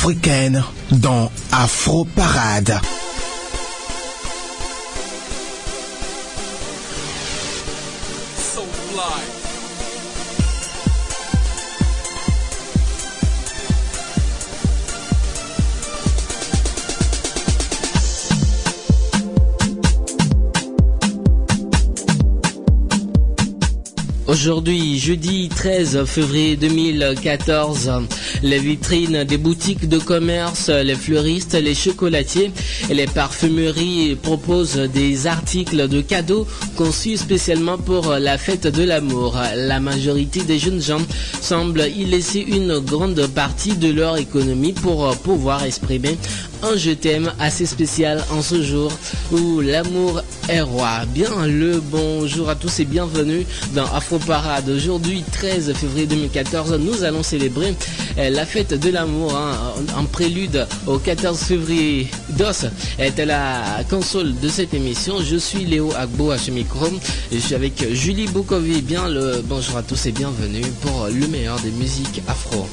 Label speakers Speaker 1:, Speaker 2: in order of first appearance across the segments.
Speaker 1: Africaine dans Afro Parade.
Speaker 2: Aujourd'hui, jeudi 13 février 2014, les vitrines des boutiques de commerce, les fleuristes, les chocolatiers et les parfumeries proposent des articles de cadeaux conçus spécialement pour la fête de l'amour. La majorité des jeunes gens semblent y laisser une grande partie de leur économie pour pouvoir exprimer un je t'aime assez spécial en ce jour où l'amour est roi. Bien le bonjour à tous et bienvenue dans Afro Parade. Aujourd'hui 13 février 2014, nous allons célébrer euh, la fête de l'amour hein, en prélude au 14 février. DOS est la console de cette émission. Je suis Léo Agbo à ce micro. Je suis avec Julie Boukovi. Bien le bonjour à tous et bienvenue pour le meilleur des musiques afro.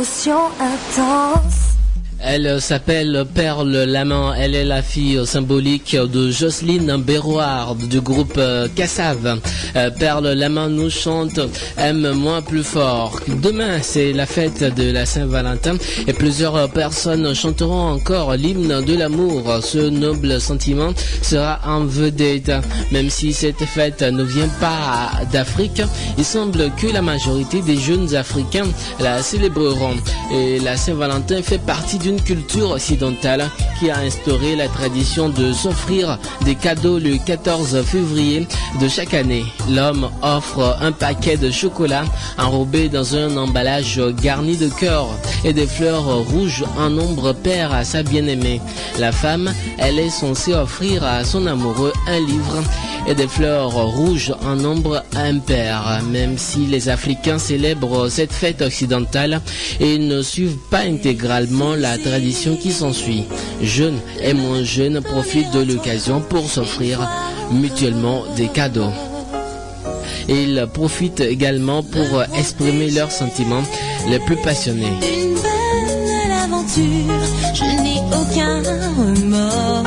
Speaker 2: attention un temps.
Speaker 3: Elle s'appelle Perle Lamant. Elle est la fille symbolique de Jocelyne Béroard du groupe Cassav. Euh, Perle Lamant nous chante Aime-moi plus fort. Demain, c'est la fête de la Saint-Valentin et plusieurs personnes chanteront encore l'hymne de l'amour. Ce noble sentiment sera en vedette. Même si cette fête ne vient pas d'Afrique, il semble que la majorité des jeunes Africains la célébreront. Et la Saint-Valentin fait partie du une culture occidentale qui a instauré la tradition de s'offrir des cadeaux le 14 février de chaque année. L'homme offre un paquet de chocolat enrobé dans un emballage garni de cœur et des fleurs rouges en nombre pair à sa bien-aimée. La femme, elle est censée offrir à son amoureux un livre et des fleurs rouges en nombre impair. Même si les Africains célèbrent cette fête occidentale et ne suivent pas intégralement la tradition qui s'ensuit. Jeunes et moins jeunes profitent de l'occasion pour s'offrir mutuellement des cadeaux. Ils profitent également pour exprimer leurs sentiments les plus passionnés.
Speaker 2: Une aventure, je n'ai aucun remords.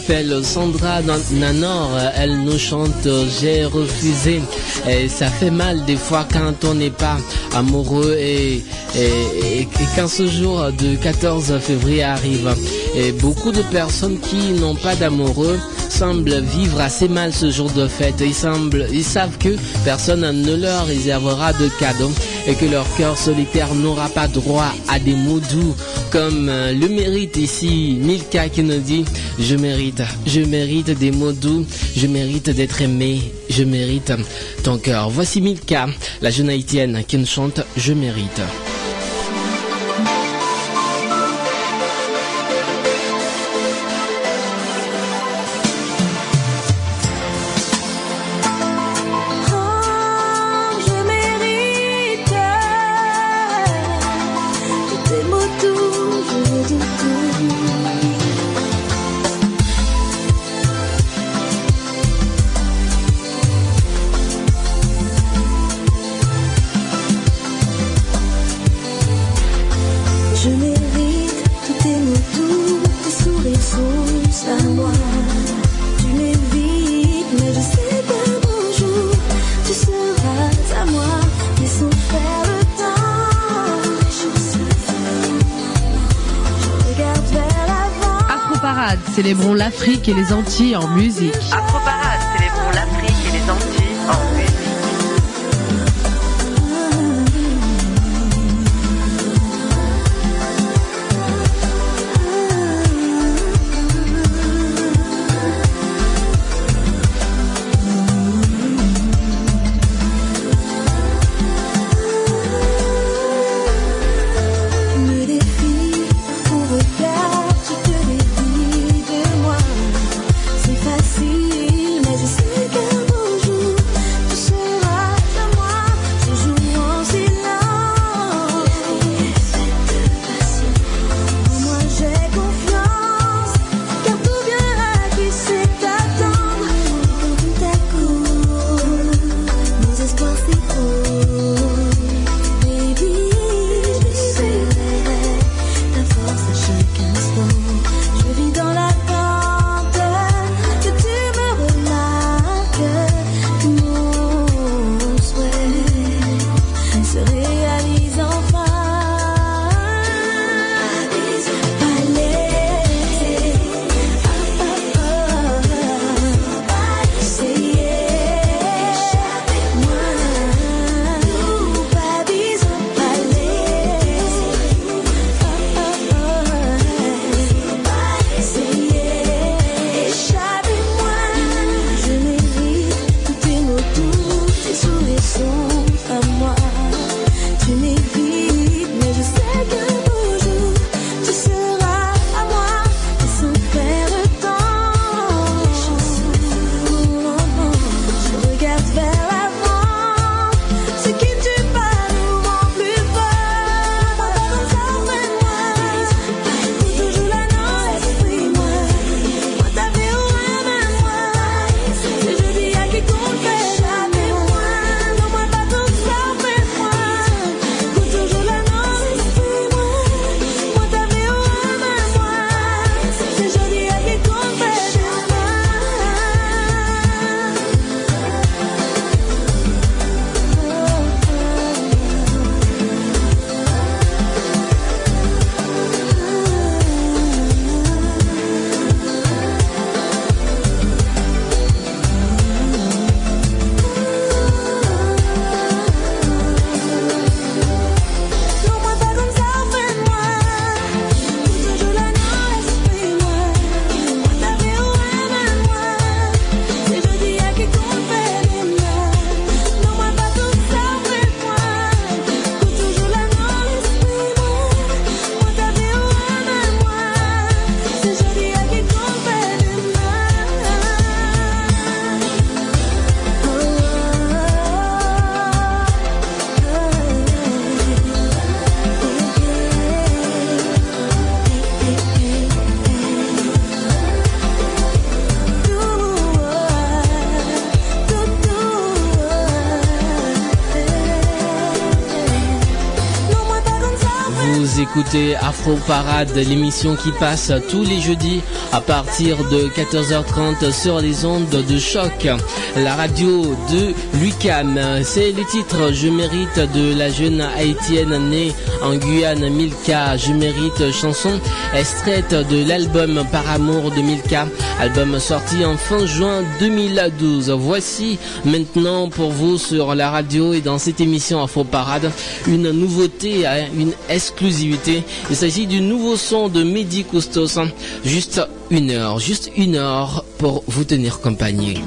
Speaker 3: S'appelle Sandra Nanor. Elle nous chante J'ai refusé. Et ça fait mal des fois quand on n'est pas amoureux et, quand ce jour de 14 février arrive. Et beaucoup de personnes qui n'ont pas d'amoureux semblent vivre assez mal ce jour de fête. Ils, ils savent que personne ne leur réservera de cadeaux et que leur cœur solitaire n'aura pas droit à des mots doux comme euh, le mérite ici Milka qui nous dit je mérite, je mérite des mots doux, je mérite d'être aimé, je mérite ton cœur. Voici Milka, la jeune haïtienne qui nous chante Je mérite.
Speaker 2: et les Antilles en musique.
Speaker 4: c'est
Speaker 3: Afro Parade, l'émission qui passe tous les jeudis à partir de 14h30 sur les ondes de choc. La radio de Lucam, c'est le titre Je mérite de la jeune haïtienne née en Guyane Milka. Je mérite chanson extraite de l'album Par amour de Milka, album sorti en fin juin 2012. Voici maintenant pour vous sur la radio et dans cette émission Afro Parade une nouveauté, hein, une exclusivité il s'agit du nouveau son de Mehdi Coustos. Juste une heure, juste une heure pour vous tenir compagnie.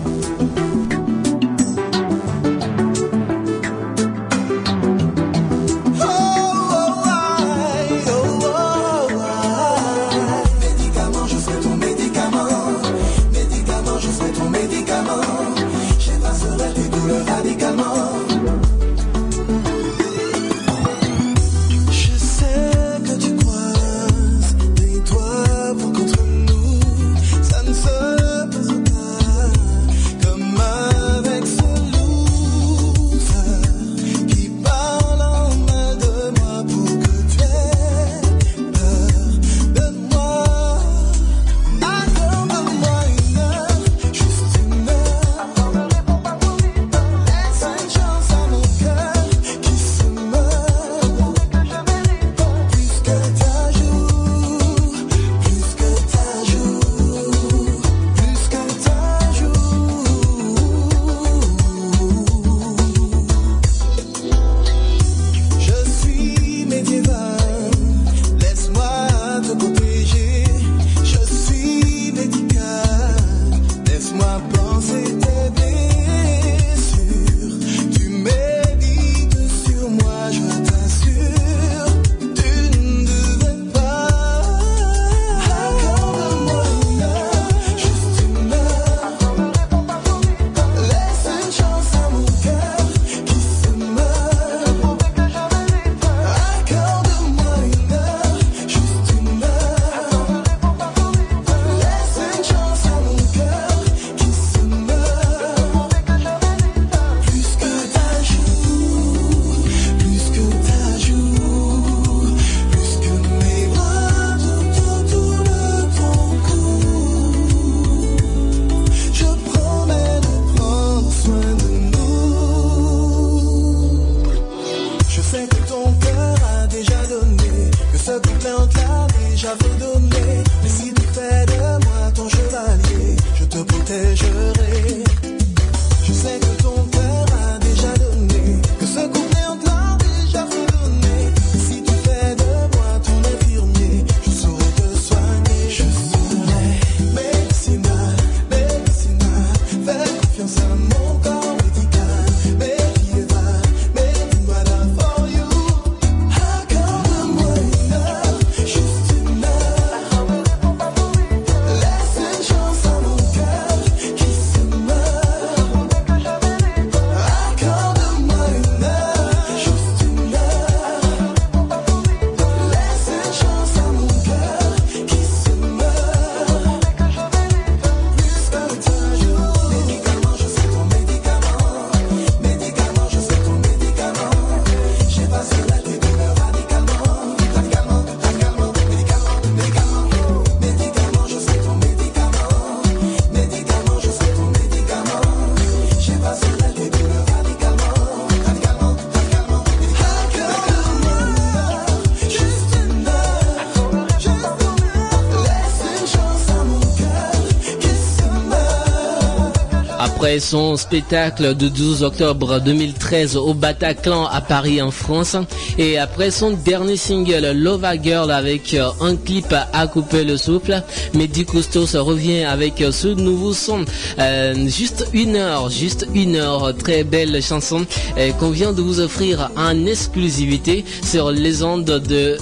Speaker 3: Son spectacle de 12 octobre 2013 au Bataclan à Paris en France et après son dernier single Love a Girl avec euh, un clip à couper le souffle, Mehdi Custos revient avec ce nouveau son. Euh, juste une heure, juste une heure, très belle chanson euh, qu'on vient de vous offrir en exclusivité sur les ondes de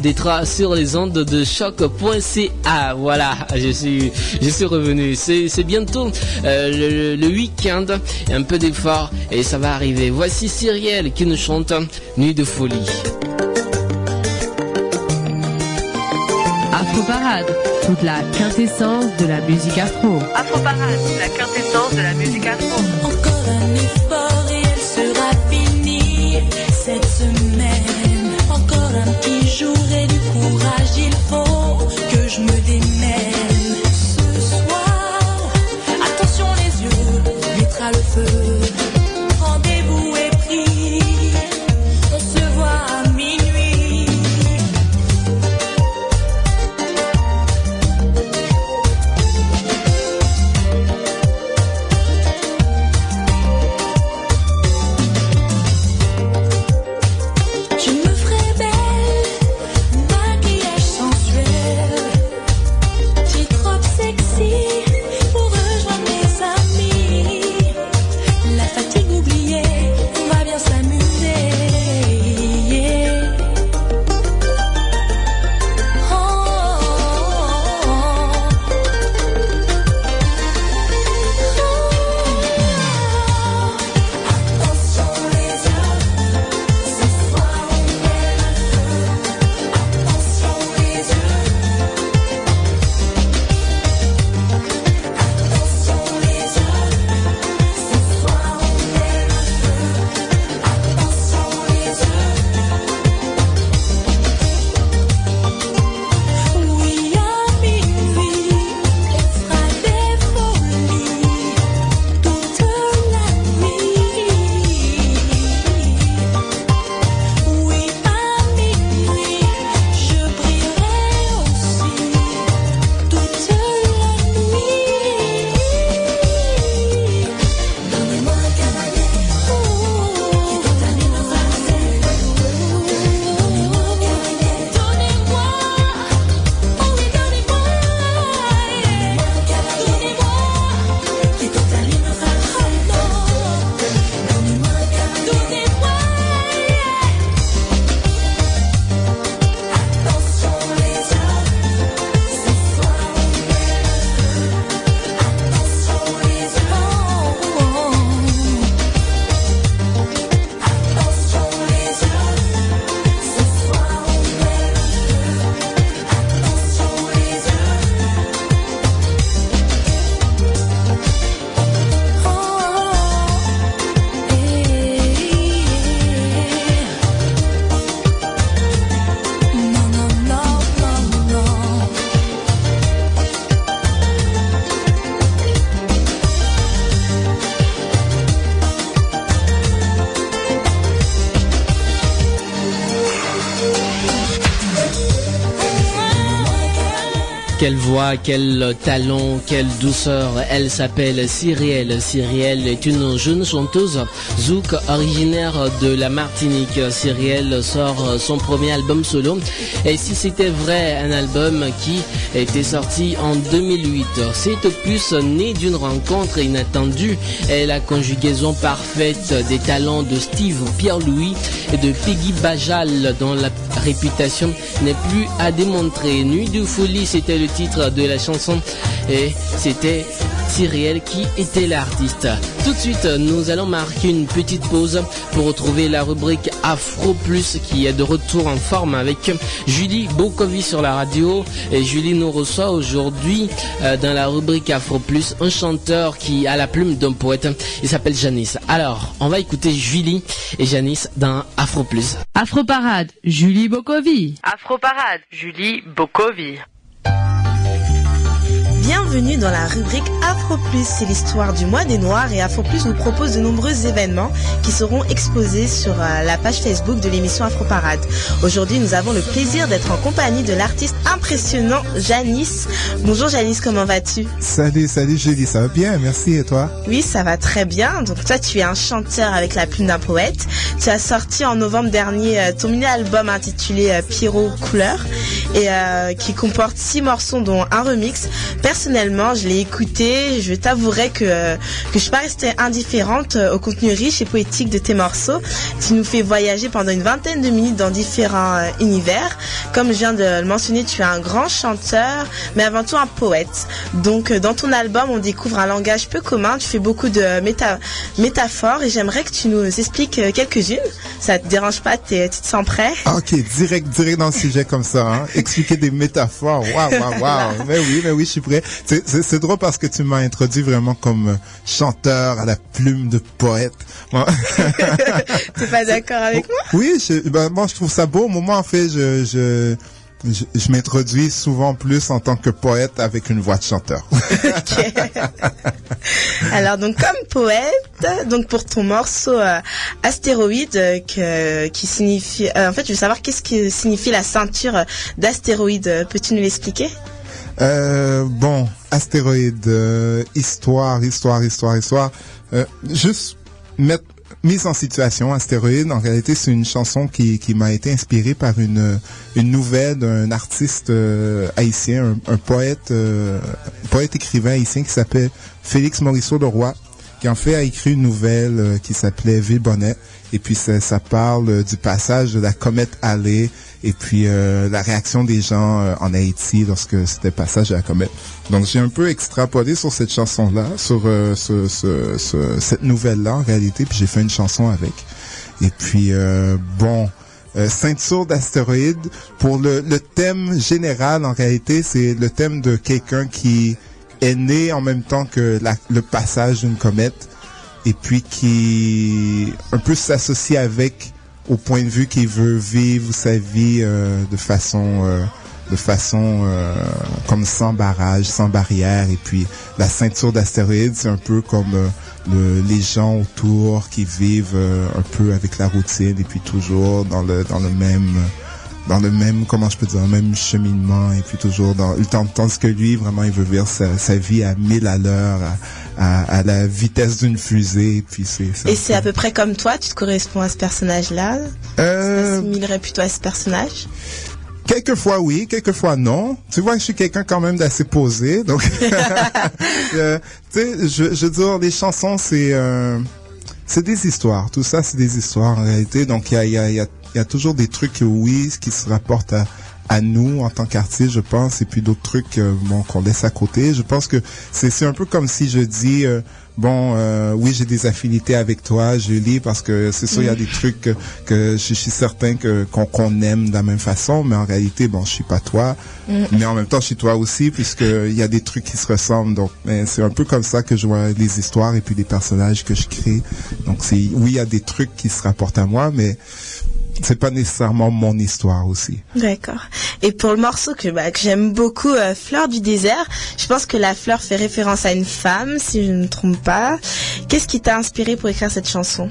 Speaker 3: des tra sur les ondes de choc.ca. Voilà, je suis, je suis revenu. C'est, c'est bientôt euh, le, le week-end, un peu d'effort et ça va arriver. Voici Cyrielle qui nous chante Nuit de folie.
Speaker 5: Afro Parade, toute la quintessence de la musique afro.
Speaker 6: Afro Parade, la quintessence de la musique afro.
Speaker 2: Encore un effort un petit jour et du courage, il faut que je me démène. Ce soir, attention les yeux, mettra le feu.
Speaker 3: Quel talent, quelle douceur. Elle s'appelle Cyrielle. Cyrielle est une jeune chanteuse zouk originaire de la Martinique. Cyrielle sort son premier album solo. Et si c'était vrai, un album qui était sorti en 2008. C'est opus né d'une rencontre inattendue et la conjugaison parfaite des talents de Steve Pierre-Louis et de Peggy Bajal dont la réputation n'est plus à démontrer. Nuit de folie, c'était le titre de la chanson et c'était Cyrielle qui était l'artiste. Tout de suite, nous allons marquer une petite pause pour retrouver la rubrique Afro Plus qui est de retour en forme avec Julie Bokovi sur la radio. Et Julie nous reçoit aujourd'hui euh, dans la rubrique Afro Plus un chanteur qui a la plume d'un poète. Il s'appelle Janice. Alors, on va écouter Julie et Janice dans Afro Plus.
Speaker 5: Afro Parade, Julie Bokovi.
Speaker 6: Afro Parade, Julie Bokovi.
Speaker 7: Bienvenue dans la rubrique Afro Afro Plus, c'est l'histoire du mois des Noirs et Afro Plus nous propose de nombreux événements qui seront exposés sur euh, la page Facebook de l'émission Afro Parade. Aujourd'hui, nous avons le plaisir d'être en compagnie de l'artiste impressionnant Janice. Bonjour Janice, comment vas-tu?
Speaker 8: Salut, salut Julie, ça va bien, merci et toi?
Speaker 7: Oui, ça va très bien. Donc toi, tu es un chanteur avec la plume d'un poète. Tu as sorti en novembre dernier euh, ton mini-album intitulé euh, Pierrot Couleur et euh, qui comporte six morceaux dont un remix. Personnellement, je l'ai écouté. Je t'avouerai que euh, que je suis pas restée indifférente euh, au contenu riche et poétique de tes morceaux. Tu nous fais voyager pendant une vingtaine de minutes dans différents euh, univers. Comme je viens de le mentionner, tu es un grand chanteur, mais avant tout un poète. Donc dans ton album, on découvre un langage peu commun. Tu fais beaucoup de méta métaphores et j'aimerais que tu nous expliques quelques-unes. Ça te dérange pas Tu te sens prêt?
Speaker 8: Ah, Ok, direct, direct dans le sujet comme ça, hein. expliquer des métaphores, waouh, waouh, waouh, mais oui, mais oui, je suis prêt. C'est drôle parce que tu m'as introduit vraiment comme euh, chanteur à la plume de poète.
Speaker 7: T'es pas d'accord avec moi?
Speaker 8: Oui, je, ben, moi je trouve ça beau. Moi, en fait, je, je, je, je m'introduis souvent plus en tant que poète avec une voix de chanteur.
Speaker 7: Ok. Alors donc comme poète, donc pour ton morceau euh, astéroïde euh, que, qui signifie, euh, en fait je veux savoir qu'est-ce que signifie la ceinture d'astéroïde. Peux-tu nous l'expliquer?
Speaker 8: Bon, astéroïde, euh, histoire, histoire, histoire, histoire. Euh, juste mettre mise en situation, astéroïde. En réalité, c'est une chanson qui, qui m'a été inspirée par une une nouvelle d'un artiste euh, haïtien, un, poète, euh, poète écrivain haïtien qui s'appelle Félix Morisseau de Roy, qui en fait a écrit une nouvelle euh, qui s'appelait Villebonnet. Et puis ça, ça parle euh, du passage de la comète Halley et puis euh, la réaction des gens euh, en Haïti lorsque c'était passage de la comète. Donc j'ai un peu extrapolé sur cette chanson-là, sur euh, ce, ce- ce- cette nouvelle-là en réalité, puis j'ai fait une chanson avec. Et puis euh, bon, euh, ceinture d'astéroïdes. Pour le, le thème général en réalité, c'est le thème de quelqu'un qui est né en même temps que la- le passage d'une comète et puis qui un peu s'associe avec au point de vue qu'il veut vivre sa vie euh, de façon euh, de façon euh, comme sans barrage, sans barrière. Et puis la ceinture d'astéroïdes c'est un peu comme le- les gens autour qui vivent un peu avec la routine et puis toujours dans le dans le même dans le même, comment je peux dire, même cheminement et puis toujours dans le temps, tandis que lui, vraiment, il veut vivre sa, sa vie à 1000 à l'heure, à, à, à la vitesse d'une fusée et puis c'est ça.
Speaker 7: Et c'est à peu près comme toi, tu te corresponds à ce personnage-là?
Speaker 8: Euh,
Speaker 7: T'assimilerais plutôt à ce personnage?
Speaker 8: Quelquefois oui, quelquefois non. Tu vois je suis quelqu'un quand même d'assez posé, donc euh, tu sais, je, je dire, les chansons c'est euh, c'est des histoires. Tout ça c'est des histoires en réalité. Donc il y a il y a il y a, il y a toujours des trucs oui qui se rapportent à à nous en tant qu'artistes, je pense, et puis d'autres trucs euh, bon qu'on laisse à côté. Je pense que c'est c'est un peu comme si je dis euh, bon euh, oui j'ai des affinités avec toi, Julie, parce que c'est sûr il y a des trucs que, que je, je suis certain que qu'on aime de la même façon, mais en réalité bon je suis pas toi, mais en même temps je suis toi aussi puisque il y a des trucs qui se ressemblent. Donc c'est un peu comme ça que je vois les histoires et puis les personnages que je crée. Donc c'est oui il y a des trucs qui se rapportent à moi, mais c'est pas nécessairement mon histoire aussi.
Speaker 7: D'accord. Et pour le morceau que, bah, que j'aime beaucoup, euh, Fleur du désert, je pense que la fleur fait référence à une femme, si je ne me trompe pas. Qu'est-ce qui t'a inspiré pour écrire cette chanson?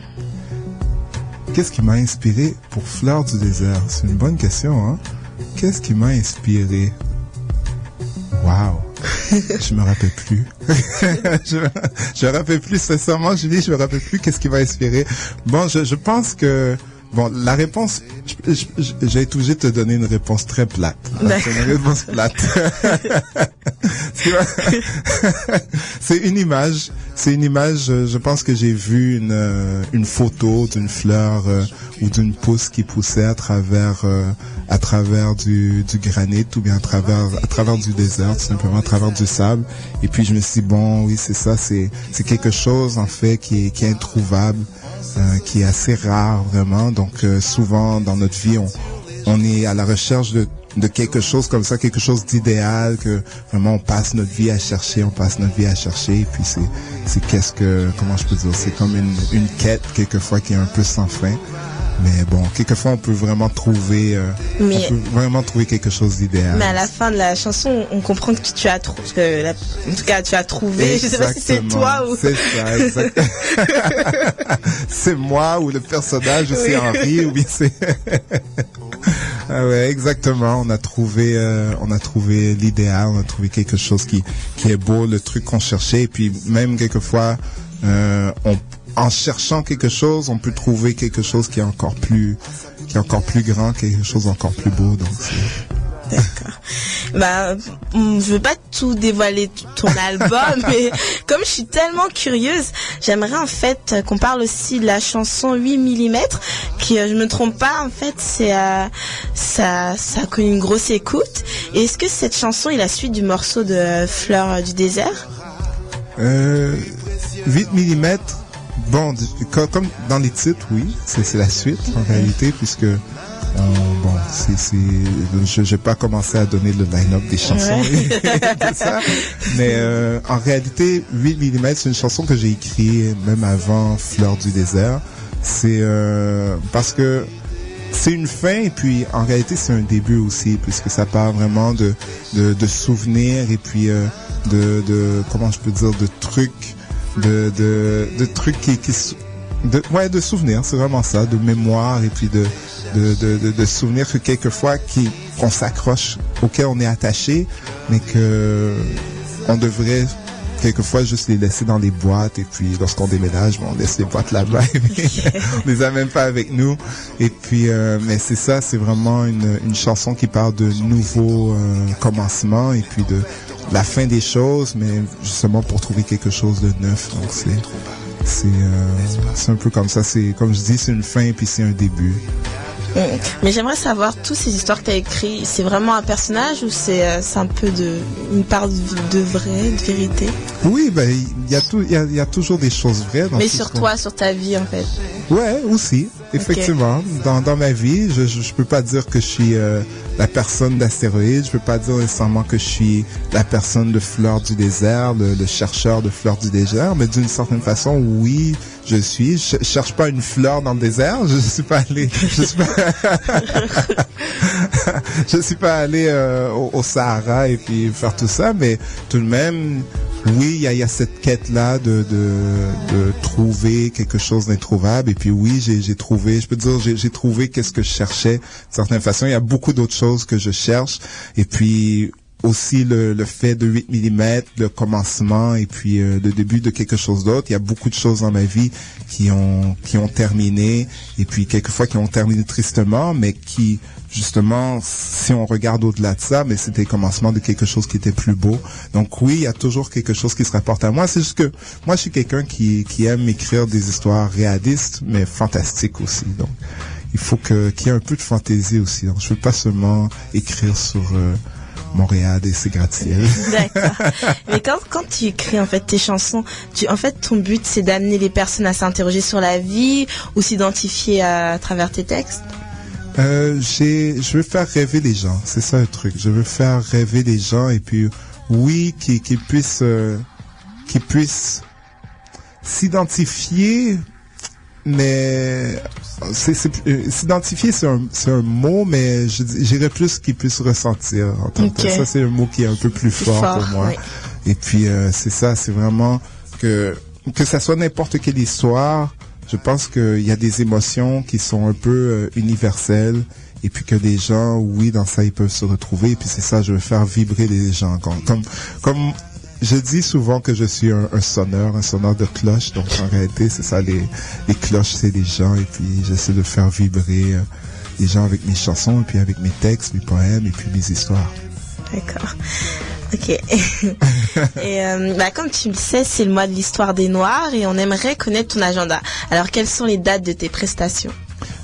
Speaker 8: Qu'est-ce qui m'a inspiré pour Fleur du désert? C'est une bonne question, hein Qu'est-ce qui m'a inspiré? Waouh Je me rappelle plus. je, me rappelle plus, sincèrement, Julie, je me rappelle plus qu'est-ce qui m'a inspiré. Bon, je, je pense que... Bon, la réponse, j'ai été obligé de te donner une réponse très plate.
Speaker 7: D'accord.
Speaker 8: C'est une réponse plate. C'est une image. C'est une image. euh, Je pense que j'ai vu une euh, une photo d'une fleur euh, ou d'une pousse qui poussait à travers à travers du granit ou bien à travers à travers du désert, tout simplement à travers du sable. Et puis je me suis dit bon, oui, c'est ça. C'est c'est quelque chose en fait qui est qui est introuvable, qui est assez rare vraiment. Donc souvent dans notre vie, on on est à la recherche de de quelque chose comme ça, quelque chose d'idéal que vraiment on passe notre vie à chercher, on passe notre vie à chercher et puis c'est c'est qu'est-ce que comment je peux dire, c'est comme une une quête quelquefois qui est un peu sans fin. Mais bon, quelquefois on peut vraiment trouver, euh,
Speaker 7: Mais-
Speaker 8: on peut vraiment trouver quelque chose d'idéal.
Speaker 7: Mais à la fin de la chanson, on comprend que tu as trouvé, en tout cas, tu as trouvé, je sais pas si c'est
Speaker 8: Exactement.
Speaker 7: toi ou...
Speaker 8: C'est ça, exact. c'est moi ou le personnage, c'est Henri, ou bien c'est... ah ouais, exactement. On a trouvé, euh, on a trouvé l'idéal, on a trouvé quelque chose qui, qui est beau, le truc qu'on cherchait, et puis même quelquefois, euh, on, en cherchant quelque chose, on peut trouver quelque chose qui est encore plus, qui est encore plus grand, quelque chose encore plus beau. Donc,
Speaker 7: D'accord. Bah, hum, je veux pas tout dévoiler ton album, mais comme je suis tellement curieuse, j'aimerais en fait qu'on parle aussi de la chanson 8 mm, qui, euh, je me trompe pas, en fait, c'est euh, ça, ça a connu une grosse écoute. Et est-ce que cette chanson est la suite du morceau de euh, Fleur du désert?
Speaker 8: Euh, 8 mm, bon, comme dans les titres, oui, c'est c'est la suite en réalité, puisque euh, bon, c'est c'est je je vais pas commencer à donner le line-up des chansons, ça, mais euh, en réalité, 8 mm, c'est une chanson que j'ai écrite même avant Fleur du désert. C'est euh, parce que c'est une fin et puis en réalité c'est un début aussi puisque ça part vraiment de de, de souvenirs et puis euh, de, de comment je peux dire de trucs de de, de trucs qui, qui de ouais de souvenirs. C'est vraiment ça de mémoire et puis de de, de, de, que quelquefois qu'on s'accroche auquel on est attaché mais que on devrait quelquefois juste les laisser dans les boîtes et puis lorsqu'on déménage on laisse les boîtes là-bas on les amène pas avec nous. Et puis euh, mais c'est ça c'est vraiment une, une chanson qui parle de nouveaux euh, commencements et puis de la fin des choses mais justement pour trouver quelque chose de neuf. Donc c'est c'est euh, un peu comme ça. C'est comme je dis c'est une fin et puis c'est un début
Speaker 7: Mais j'aimerais savoir, toutes ces histoires que tu as écrites, c'est vraiment un personnage ou c'est euh, un peu de une part de, de vrai, de vérité?
Speaker 8: Oui ben il y a tout il y a, y a toujours des choses vraies dans
Speaker 7: Mais sur toi, sur ta vie en fait.
Speaker 8: Ouais, aussi, effectivement. Dans, dans ma vie, je, je peux pas dire que je suis euh, la personne d'astéroïde, je peux pas dire nécessairement que je suis la personne de fleur du désert, le, le chercheur de fleurs du désert, mais d'une certaine façon, oui, je suis. Je, cherche pas une fleur dans le désert, je suis pas allé, je suis pas, je suis pas allé euh, au, Sahara et puis faire tout ça, mais tout de même, oui, il y a, y a cette quête-là de, de, de trouver quelque chose d'introuvable. Et puis oui, j'ai trouvé, je peux dire, j'ai j'ai trouvé qu'est-ce que je cherchais. De certaine façon, il y a beaucoup d'autres choses que je cherche. Et puis aussi le, le fait de 8 mm, le commencement et puis euh, le début de quelque chose d'autre. Il y a beaucoup de choses dans ma vie qui ont qui ont terminé et puis quelquefois qui ont terminé tristement, mais qui justement, si on regarde au-delà de ça, mais c'était le commencement de quelque chose qui était plus beau. Donc oui, il y a toujours quelque chose qui se rapporte à moi. C'est juste que moi, je suis quelqu'un qui, qui aime écrire des histoires réalistes, mais fantastiques aussi. Donc il faut que qu'il y ait un peu de fantaisie aussi. Donc je veux pas seulement écrire sur euh, Montréal et ses gratte-ciels.
Speaker 7: D'accord. Mais quand, quand tu écris en fait tes chansons, tu, en fait ton but c'est d'amener les personnes à s'interroger sur la vie ou s'identifier à, travers tes textes?
Speaker 8: Euh, j'ai, je veux faire rêver les gens. C'est ça le truc. Je veux faire rêver les gens et puis oui, qu'ils qu'ils puissent, euh, qu'ils puissent s'identifier, mais euh, s'identifier c'est un, c'est un mot, mais j'irais plus qu'ils puissent ressentir. En tant que. Ça c'est un mot qui est un peu plus fort,
Speaker 7: fort,
Speaker 8: pour moi.
Speaker 7: oui.
Speaker 8: Et puis euh, c'est ça, c'est vraiment que que ça soit n'importe quelle histoire, je pense qu'il y a des émotions qui sont un peu euh, universelles et puis que les gens, oui, dans ça, ils peuvent se retrouver. Et puis c'est ça, je veux faire vibrer les gens. Comme, comme, comme je dis souvent que je suis un, sonneur, un sonneur de cloches. Donc en réalité, c'est ça, les, les cloches, c'est les gens. Et puis j'essaie de faire vibrer euh, les gens avec mes chansons, et puis avec mes textes, mes poèmes, et puis mes histoires.
Speaker 7: D'accord. Ok. et euh, bah, comme tu le sais, c'est le mois de l'histoire des Noirs et on aimerait connaître ton agenda. Alors quelles sont les dates de tes prestations?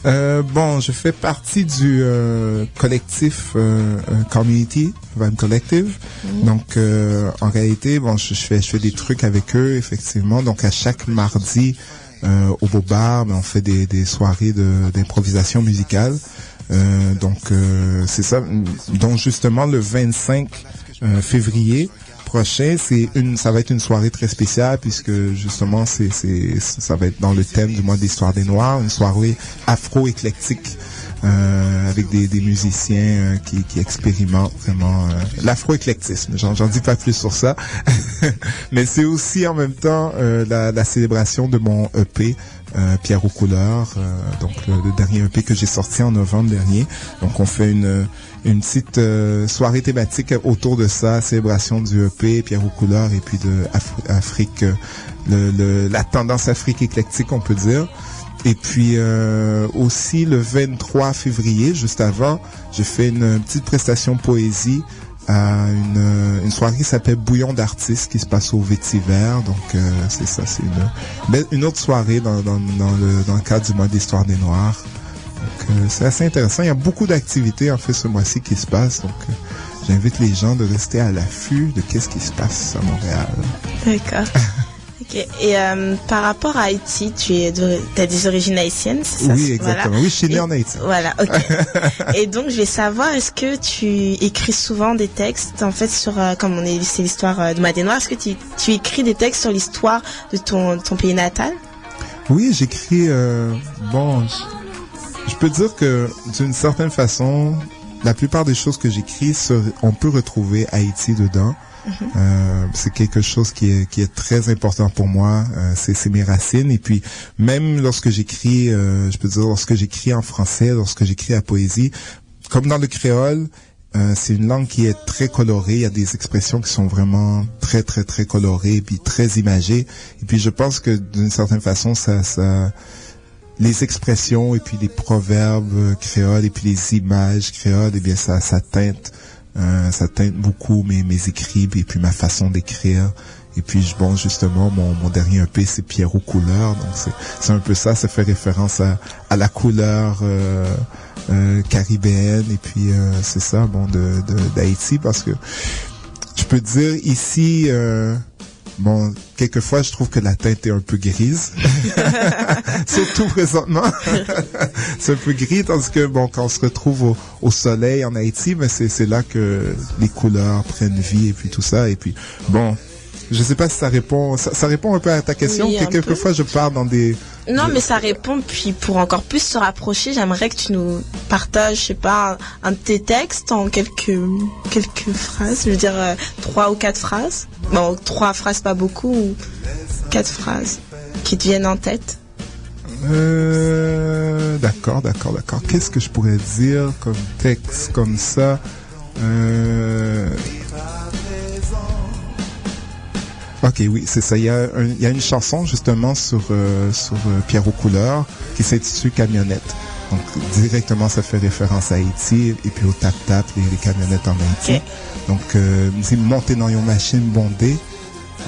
Speaker 8: Euh, bon, je fais partie du euh, collectif euh, euh, Community Van Collective. Donc, euh, en réalité, bon, je, je fais je fais des trucs avec eux, effectivement. Donc, à chaque mardi euh, au Beau Bar, ben, on fait des, des soirées de- d'improvisation musicale. Euh, donc, euh, c'est ça. Donc, justement, le 25 euh, février prochain, c'est une, ça va être une soirée très spéciale puisque justement c'est, c'est, ça va être dans le thème du mois d'histoire des Noirs, une soirée afro-éclectique. euh, avec des, des musiciens euh, qui, qui expérimentent vraiment euh, l'afro-éclectisme. J'en, j'en dis pas plus sur ça. Mais c'est aussi en même temps euh, la, la célébration de mon EP, euh, Pierre aux couleurs, euh, donc le, dernier EP que j'ai sorti en novembre dernier. Donc on fait une une petite euh, soirée thématique autour de ça, célébration du EP, Pierre aux couleurs et puis de Afri- Afrique, la tendance Afrique éclectique on peut dire. Et puis aussi le 23 février, juste avant, j'ai fait une petite prestation poésie à une, euh, une soirée qui s'appelle Bouillon d'artistes qui se passe au Vétiver. Donc euh, c'est ça, c'est une, une autre soirée dans, dans, dans, le, dans le cadre du mois d'histoire des Noirs. Donc euh, c'est assez intéressant. Il y a beaucoup d'activités en fait ce mois-ci qui se passent. Donc euh, j'invite les gens de rester à l'affût de qu'est-ce qui se passe à Montréal.
Speaker 7: D'accord. Ok. Et euh, par rapport à Haïti, tu es de, as des origines haïtiennes, c'est ça?
Speaker 8: Oui, exactement.
Speaker 7: Voilà.
Speaker 8: Oui, je suis né en Haïti.
Speaker 7: Voilà, ok. et donc, je vais savoir, est-ce que tu écris souvent des textes, en fait, sur, euh, comme on est, c'est l'histoire euh, de Madé Noir, est-ce que tu, tu écris des textes sur l'histoire de ton, pays natal?
Speaker 8: Oui, j'écris. bon, je, je peux dire que d'une certaine façon, la plupart des choses que j'écris, on peut retrouver Haïti dedans. Euh, c'est quelque chose qui est qui est très important pour moi. Euh, c'est mes racines et puis même lorsque j'écris, euh, je peux dire lorsque j'écris en français, lorsque j'écris la poésie, comme dans le créole, euh, c'est une langue qui est très colorée. Il y a des expressions qui sont vraiment très très très colorées puis très imagées. Et puis je pense que d'une certaine façon, ça ça les expressions et puis les proverbes euh, créoles et puis les images créoles, eh bien ça ça teinte euh, ça teinte beaucoup mes mes écrits et puis ma façon d'écrire. Et puis bon justement mon, mon dernier EP c'est Pierre aux couleurs donc c'est un peu ça ça fait référence à à la couleur euh, euh, caribéenne et puis euh, c'est ça bon de de- d'Haïti parce que je peux dire ici euh, bon quelquefois je trouve que la teinte est un peu grise. Surtout présentement. C'est un peu gris tandis que bon quand on se retrouve au, au soleil en Haïti mais c'est c'est là que les couleurs prennent vie et puis tout ça. Et puis bon je sais pas si ça répond ça, ça répond un peu à ta question
Speaker 7: Oui,
Speaker 8: que
Speaker 7: peu.
Speaker 8: quelquefois je pars dans des
Speaker 7: Non, mais ça répond. Puis pour encore plus se rapprocher, j'aimerais que tu nous partages, je sais pas, un, un de tes textes en quelques quelques phrases. Je veux dire euh, trois ou quatre phrases. Bon, trois phrases pas beaucoup ou quatre phrases qui te viennent en tête.
Speaker 8: Euh, d'accord, d'accord, d'accord. Qu'est-ce que je pourrais dire comme texte comme ça? Euh, Ok, oui, c'est ça. Il y, a un- il y a une chanson justement sur, euh, sur euh, Pierre aux couleurs qui s'intitule Camionnette. Donc directement, ça fait référence à Haïti et puis au tap-tap, les, les camionnettes en Haïti. Donc, euh, c'est monter dans une machine bondée.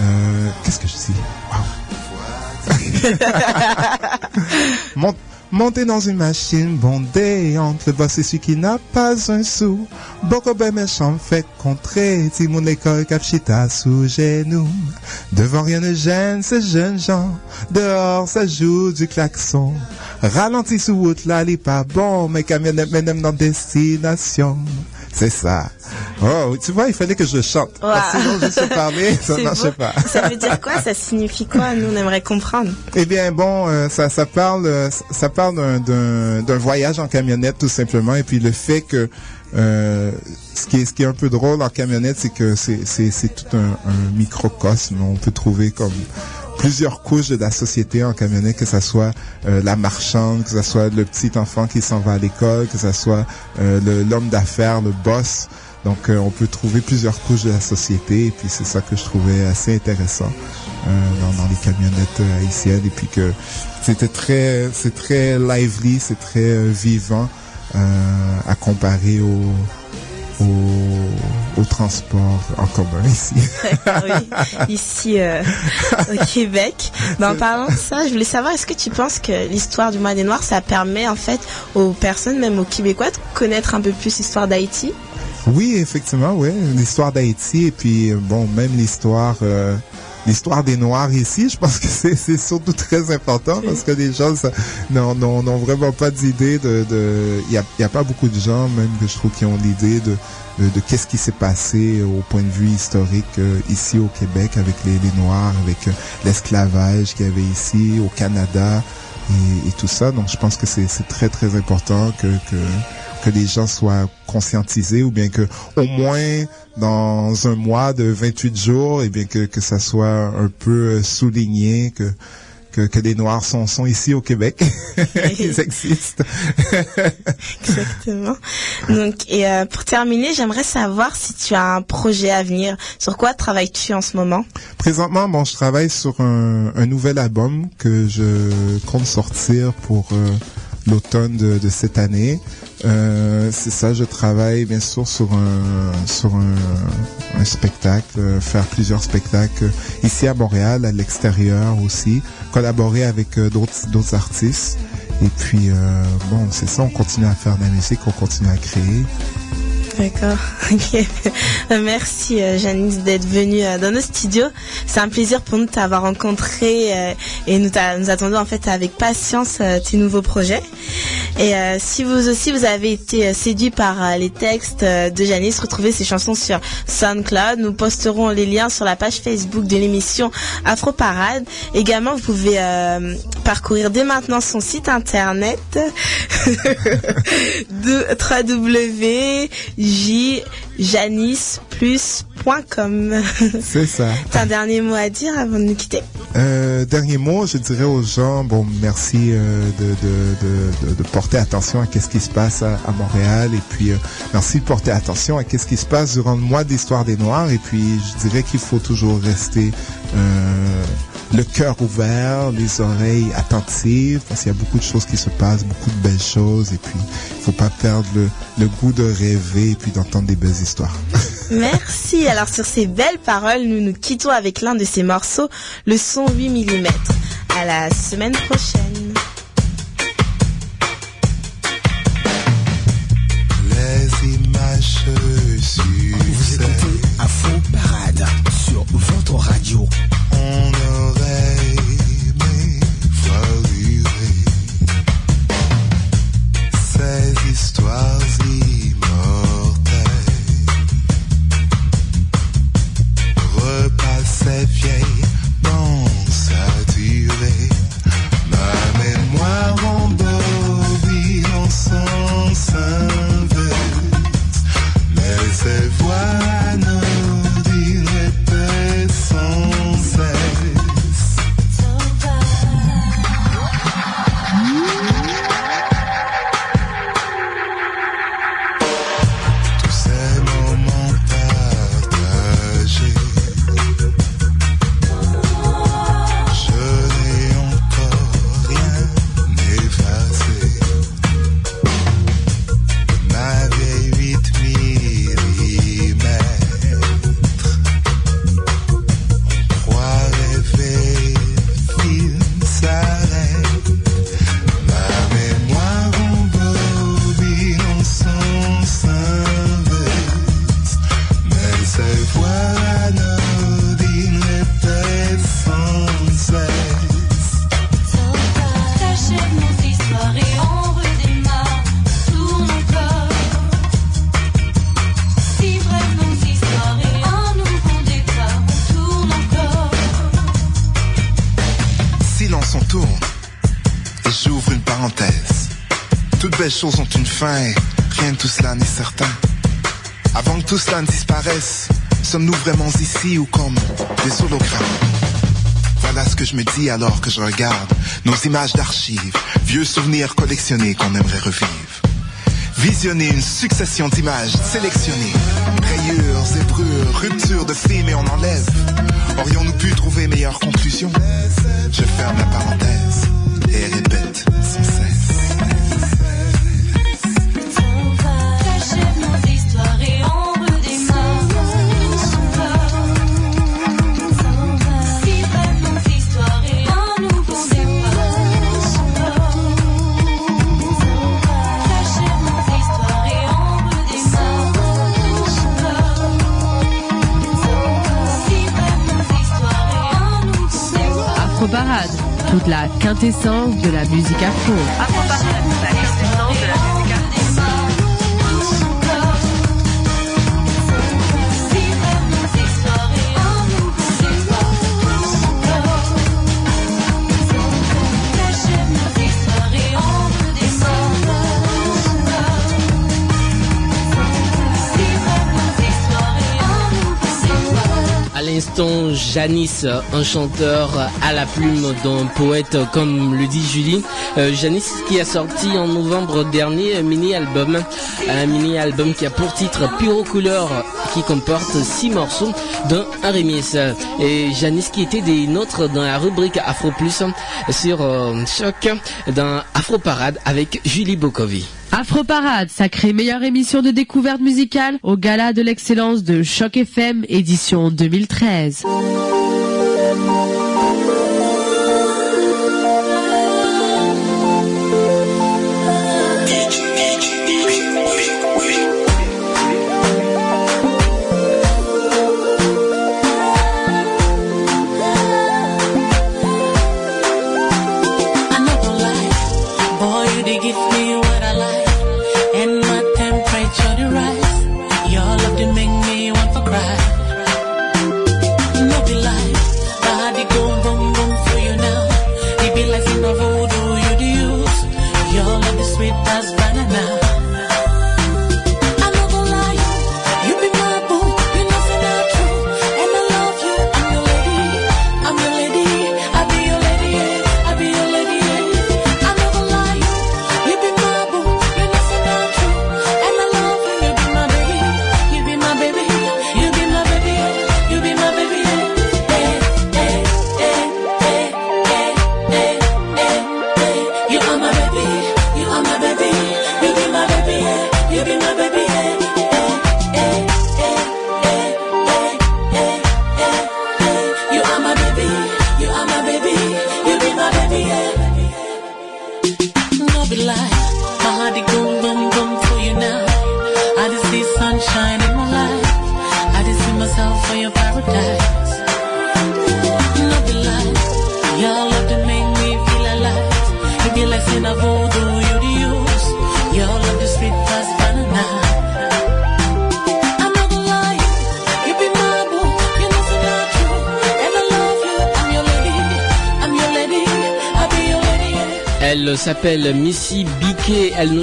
Speaker 8: Euh, Qu'est-ce que je dis? Mont- Monter dans une machine bondée entre le boss et celui qui n'a pas un sou. Beaucoup ben méchant fait contrer, si mon école capchita sous genou. Devant rien ne gêne ces jeunes gens, dehors ça joue du klaxon. Ralenti sous route là, il pas bon, mais camionnette mène dans destination. C'est ça. Oh, tu vois, il fallait que je chante. Parce que
Speaker 7: Wow.
Speaker 8: Sinon, je sais parler, ça
Speaker 7: C'est
Speaker 8: marchait pas.
Speaker 7: Ça veut dire quoi Ça signifie quoi Nous, on aimerait comprendre?
Speaker 8: Eh bien, bon, euh, ça, ça parle, euh, ça parle d'un- voyage en camionnette tout simplement, et puis le fait que euh, ce qui est ce qui est un peu drôle en camionnette, c'est que c'est c'est c'est tout un, un microcosme. On peut trouver comme plusieurs couches de la société en camionnette, que ça soit euh, la marchande, que ça soit le petit enfant qui s'en va à l'école, que ça soit euh, l'homme d'affaires, le boss. Donc, euh, on peut trouver plusieurs couches de la société, et puis c'est ça que je trouvais assez intéressant euh, dans, dans les camionnettes euh, haïtiennes, et puis que c'était très, c'est très lively, c'est très euh, vivant à comparer au, au, au transport en commun ici.
Speaker 7: Oui. Ici, euh, au Québec. Mais en parlant de ça, je voulais savoir, est-ce que tu penses que l'histoire du mois des Noirs, ça permet en fait aux personnes, même aux Québécois, de connaître un peu plus l'histoire d'Haïti?
Speaker 8: Oui, effectivement, oui. L'histoire d'Haïti et puis euh, bon, même l'histoire euh, l'histoire des Noirs ici. Je pense que c'est surtout très important parce que les gens n'ont vraiment pas d'idée de... Il y a, y a pas beaucoup de gens, même que je trouve, qui ont l'idée de, qu'est-ce qui s'est passé au point de vue historique euh, ici au Québec avec les, Noirs, avec euh, l'esclavage qu'il y avait ici, au Canada et, tout ça. Donc je pense que c'est très très important que que les gens soient conscientisés ou bien que au moins dans un mois de 28 jours, et bien que que ça soit un peu euh, souligné que que, que les Noirs sont, sont ici au Québec. Ils existent.
Speaker 7: Exactement. Donc, et euh, pour terminer, j'aimerais savoir si tu as un projet à venir. Sur quoi travailles-tu en ce moment?
Speaker 8: Présentement, bon, je travaille sur un, un nouvel album que je compte sortir pour euh, l'automne de, cette année. Euh, c'est ça, je travaille bien sûr sur un spectacle, euh, faire plusieurs spectacles ici à Montréal, à l'extérieur aussi, collaborer avec euh, d'autres d'autres artistes. Et puis bon, c'est ça, on continue à faire de la musique, on continue à créer.
Speaker 7: D'accord. Ok. Merci euh, Janice d'être venue euh, dans nos studios. C'est un plaisir pour nous de t'avoir rencontré euh, et nous, attendons en fait avec patience euh, tes nouveaux projets. Et euh, si vous aussi vous avez été euh, séduit par euh, les textes euh, de Janice, retrouvez ses chansons sur SoundCloud. Nous posterons les liens sur la page Facebook de l'émission Afro Parade. Également, vous pouvez euh, parcourir dès maintenant son site internet de www.janiceplus.com.
Speaker 8: C'est ça.
Speaker 7: T'as un dernier mot à dire avant de nous quitter?
Speaker 8: Euh, dernier mot, je dirais aux gens, bon, merci euh, de, de, de, porter attention à qu'est-ce qui se passe à, à Montréal et puis euh, merci de porter attention à qu'est-ce qui se passe durant le mois d'histoire des Noirs et puis je dirais qu'il faut toujours rester le cœur ouvert, les oreilles attentives parce qu'il y a beaucoup de choses qui se passent, beaucoup de belles choses et puis il faut pas perdre le, goût de rêver et puis d'entendre des belles histoires.
Speaker 7: Merci. Alors sur ces belles paroles, nous nous quittons avec l'un de ces morceaux, le son 8 mm. À la semaine prochaine.
Speaker 1: Vous écoutez Afro Parade sur votre radio.
Speaker 2: On aurait choses ont une fin et rien de tout cela n'est certain. Avant que tout cela ne disparaisse, sommes-nous vraiment ici ou comme des hologrammes? Voilà ce que je me dis alors que je regarde nos images d'archives, vieux souvenirs collectionnés qu'on aimerait revivre. Visionner une succession d'images sélectionnées, rayures, zébrures, ruptures de film et on enlève. Aurions-nous pu trouver meilleure conclusion Je ferme la parenthèse et répète sans cesse.
Speaker 5: Toute la quintessence de la musique afro.
Speaker 3: Janice, un chanteur à la plume d'un poète comme le dit Julie. Euh, Janice qui a sorti en novembre dernier un mini-album. Un mini-album qui a pour titre Pyro Couleur qui comporte six morceaux dont un remix. Et Janice qui était des nôtres dans la rubrique Afro Plus sur euh, Choc dans Afro Parade avec Julie Bokovi.
Speaker 5: Afro Parade, sacrée meilleure émission de découverte musicale au gala de l'excellence de Choc FM édition 2013.
Speaker 2: Me what I like.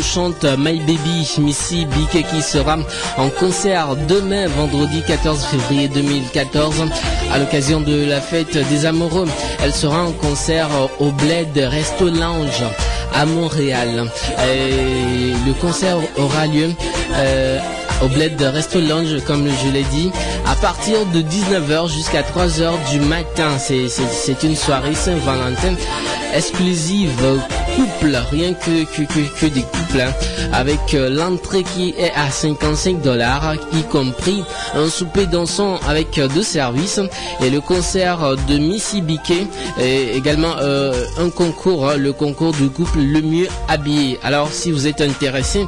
Speaker 3: Chante My Baby, Missy Biquet qui sera en concert demain vendredi 14 février 2014 à l'occasion de la fête des amoureux. Elle sera en concert au Bled Resto Lounge à Montréal. Et le concert aura lieu euh, au Bled Resto Lounge, comme je l'ai dit, à partir de 19h jusqu'à 3h du matin. C'est une soirée Saint-Valentin exclusive couple, rien que, que, que, que des couples, hein, avec euh, l'entrée qui est à 55 dollars, y compris un souper dansant avec euh, deux services et le concert euh, de Missy Biquet et également un concours, hein, le concours du couple le mieux habillé. Alors si vous êtes intéressé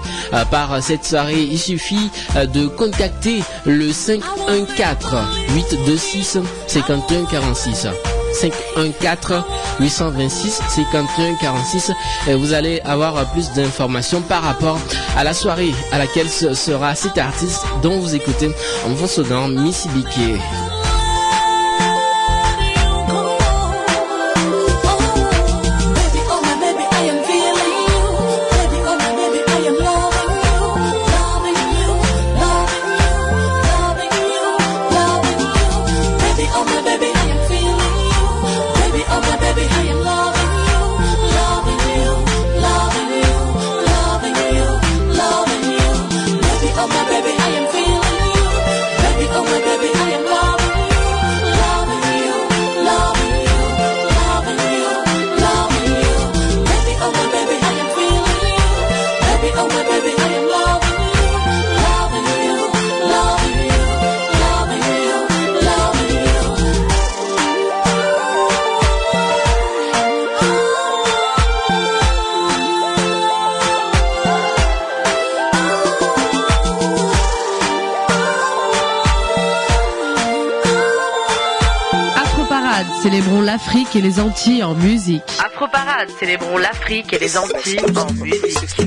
Speaker 3: par cette soirée, il suffit de contacter le 514 826 51 46. 514 826 51 46 et vous allez avoir plus d'informations par rapport à la soirée à laquelle se- sera cet artiste dont vous écoutez en vous sonnant Missy Biquet.
Speaker 5: Et les Antilles en musique.
Speaker 6: Afro Parade, célébrons l'Afrique et les Antilles en musique.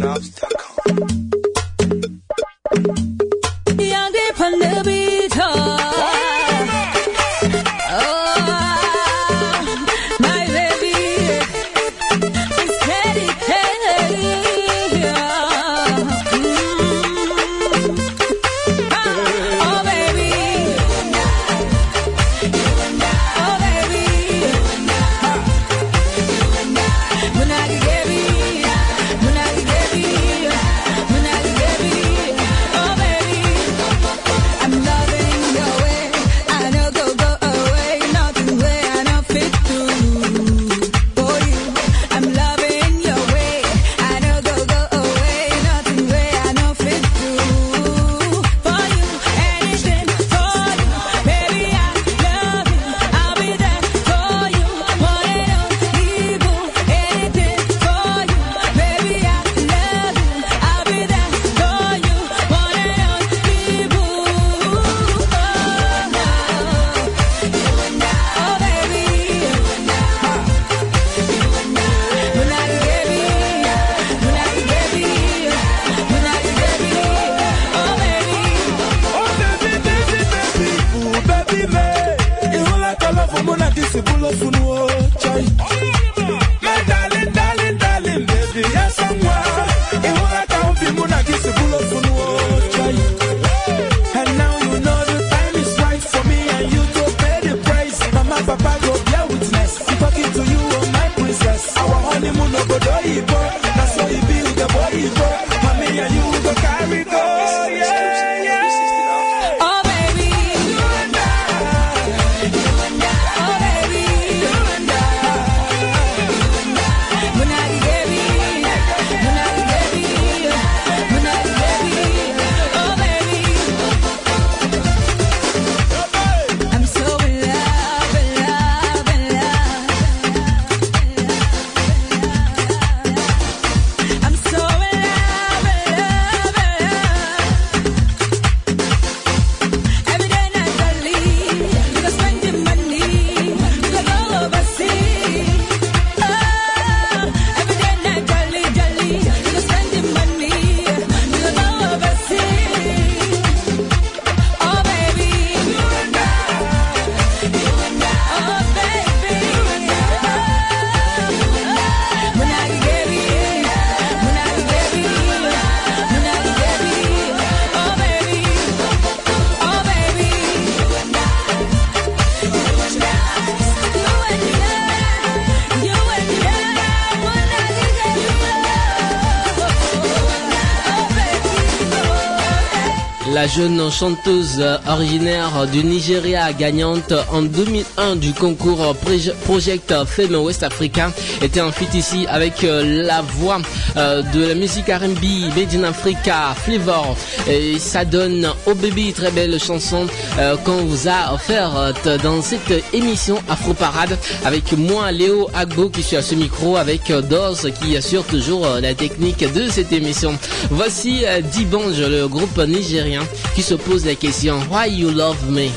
Speaker 3: Jeune chanteuse originaire du Nigeria, gagnante en 2001 du concours Proj- Project Femme West Africa, était en fit ici avec euh, la voix euh, de la musique R&B Made in Africa, Flavor. Et ça donne Oh Baby, très belle chanson euh, qu'on vous a offert euh, dans cette émission Afro Parade avec moi Léo Agbo qui suis à ce micro avec Doz qui assure toujours la technique de cette émission. Voici Dibange, le groupe nigérien qui se pose la question Why you love me?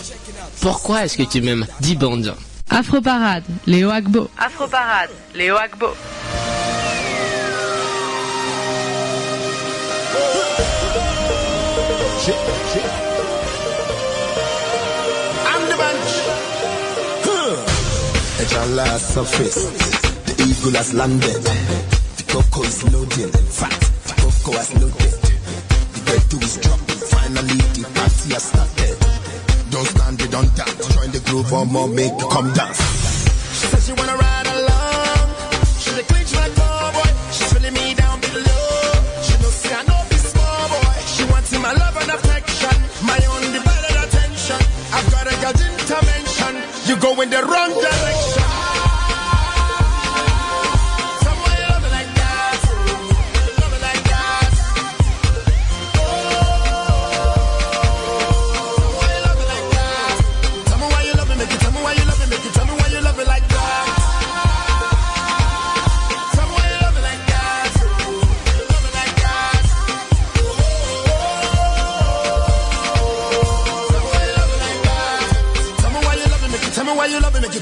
Speaker 3: Pourquoi est-ce que tu m'aimes? Dibange.
Speaker 5: Afro Parade, Léo Agbo.
Speaker 6: Afro Parade, Léo Agbo.
Speaker 1: I'm the bunch. Huh. A jala has surfaced. The eagle has landed. The cocoa is loaded. Fat. The cocoa has loaded. The ghetto is dropping. Finally, party has started. Don't stand redundant. Join the groove or more, make you come dance. She says she wanna ride along. She the clinch like boy. She's feeling me down below. She knows see I know be small boy. She wants my love and affection, my undivided attention. I've got a girl's intervention. You go in the wrong direction.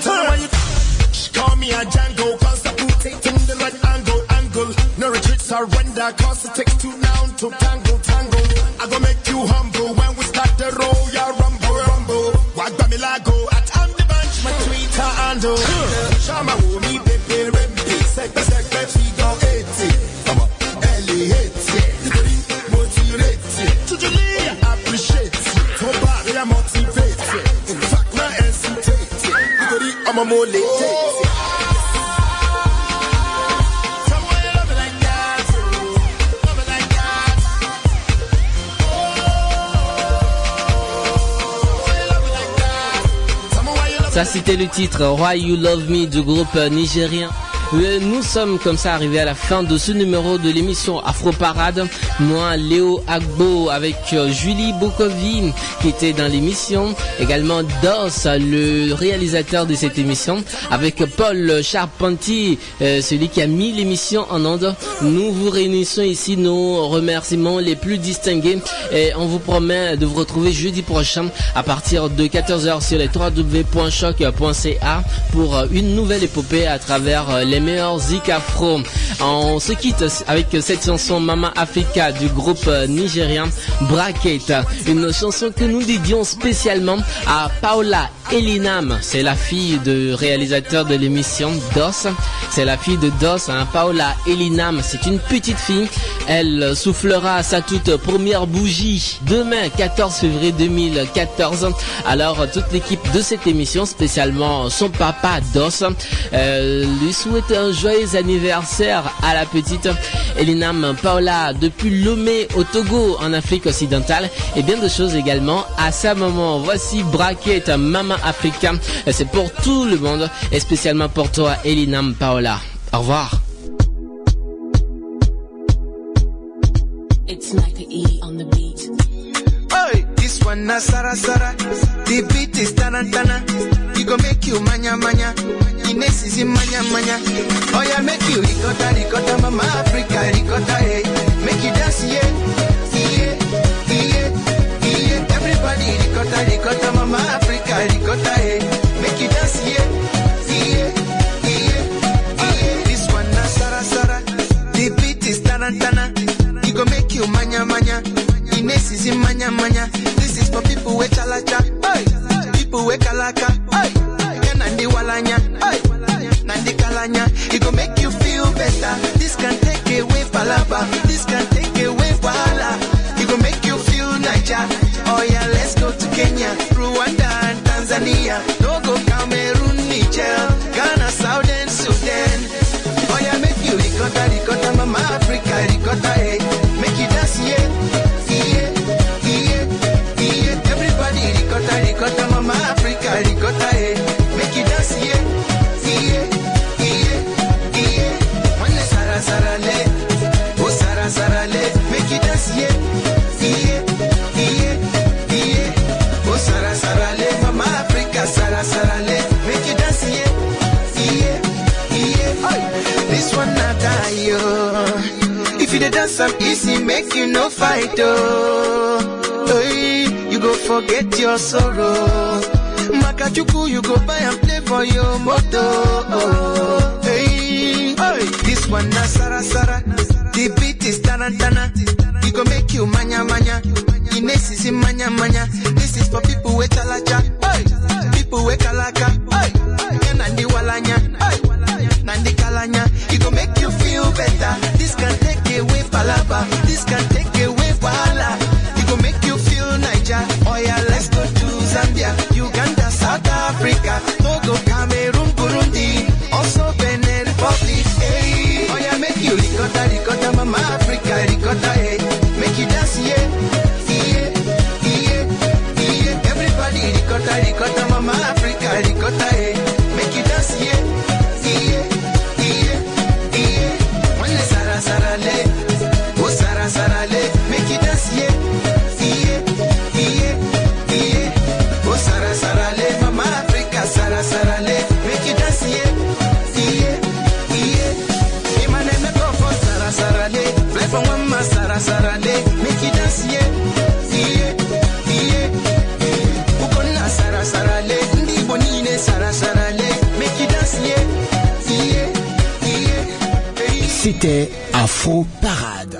Speaker 1: Me why you. me
Speaker 9: a Django, constituting the right angle, angle. No retreat, surrender, cause it takes two now to tango, tango. I go make you humble when
Speaker 3: Ça, c'était le titre Why You Love Me du groupe euh, nigérien. Nous sommes comme ça arrivés à la fin de ce numéro de l'émission Afro Parade. Moi, Léo Agbo avec euh, Julie Bokovi qui était dans l'émission. Également Dos, le réalisateur de cette émission. Avec Paul Charpentier, euh, celui qui a mis l'émission en onde. Nous vous réunissons ici nos remerciements les plus distingués. Et on vous promet de vous retrouver jeudi prochain à partir de 14h sur les www.choc.ca pour euh, une nouvelle épopée à travers les meilleurs zik afro. On se quitte avec cette chanson Mama Africa du groupe euh, nigérien Bracket. Une chanson que nous dédions spécialement à Paola Elinam. C'est la fille de réalisateur de l'émission DOS. C'est la fille de DOS, hein, Paola Elinam. C'est une petite fille. Elle soufflera sa toute première bougie demain, 14 février 2014. Alors, toute l'équipe de cette émission, spécialement son papa DOS, euh, lui souhaite un joyeux anniversaire à la petite Elinam Paola depuis Lomé au Togo en Afrique occidentale et bien de choses également à sa maman. Voici Bracket Maman Africa. C'est pour tout le monde et spécialement pour toi Elinam Paola. Au revoir.
Speaker 10: It's Micah E on the beat.
Speaker 11: Hey, this one na Sara Sara. The beat is tarantana. You go make you manya manya. Ines is in manya manya. Oh yeah, make you ricotta ricotta, mama Africa ricotta. Hey, eh. make you dance yeah, yeah, yeah, yeah. Everybody ricotta ricotta, mama Africa ricotta. Hey, eh. make you dance yeah, yeah, yeah, yeah. This one na Sara Sara. The beat is tarantana. You go make you manya manya. Ines is in manya manya. This is for people with chalacha. Hey, people with kalaka. Kalanya. It go make you feel better. This can take away palaba. This can take away wahala. It go make you feel Niger. Oh yeah, let's go to Kenya, Rwanda and Tanzania. Togo, Cameroon, Niger, make you no fight, oh. Hey, you go forget your sorrow. Makachuku, you go buy and play for your moto. Oh, hey, hey, this one na Sara Sara. The beat is tarantana. You go make you manya manya. Ines is in manya manya. This is for people with chalacha. Hey, people with kalaka. Hey, yeah, nandi walanya. Hey, nandi kalanya. It go make you feel better. This can palapa. This can
Speaker 1: C'était Afro Parade.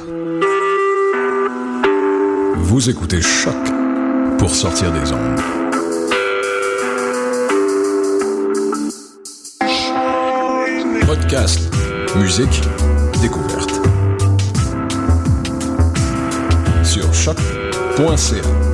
Speaker 12: Vous écoutez Choc pour sortir des ondes. Podcast, musique, découverte. Sur choc.ca.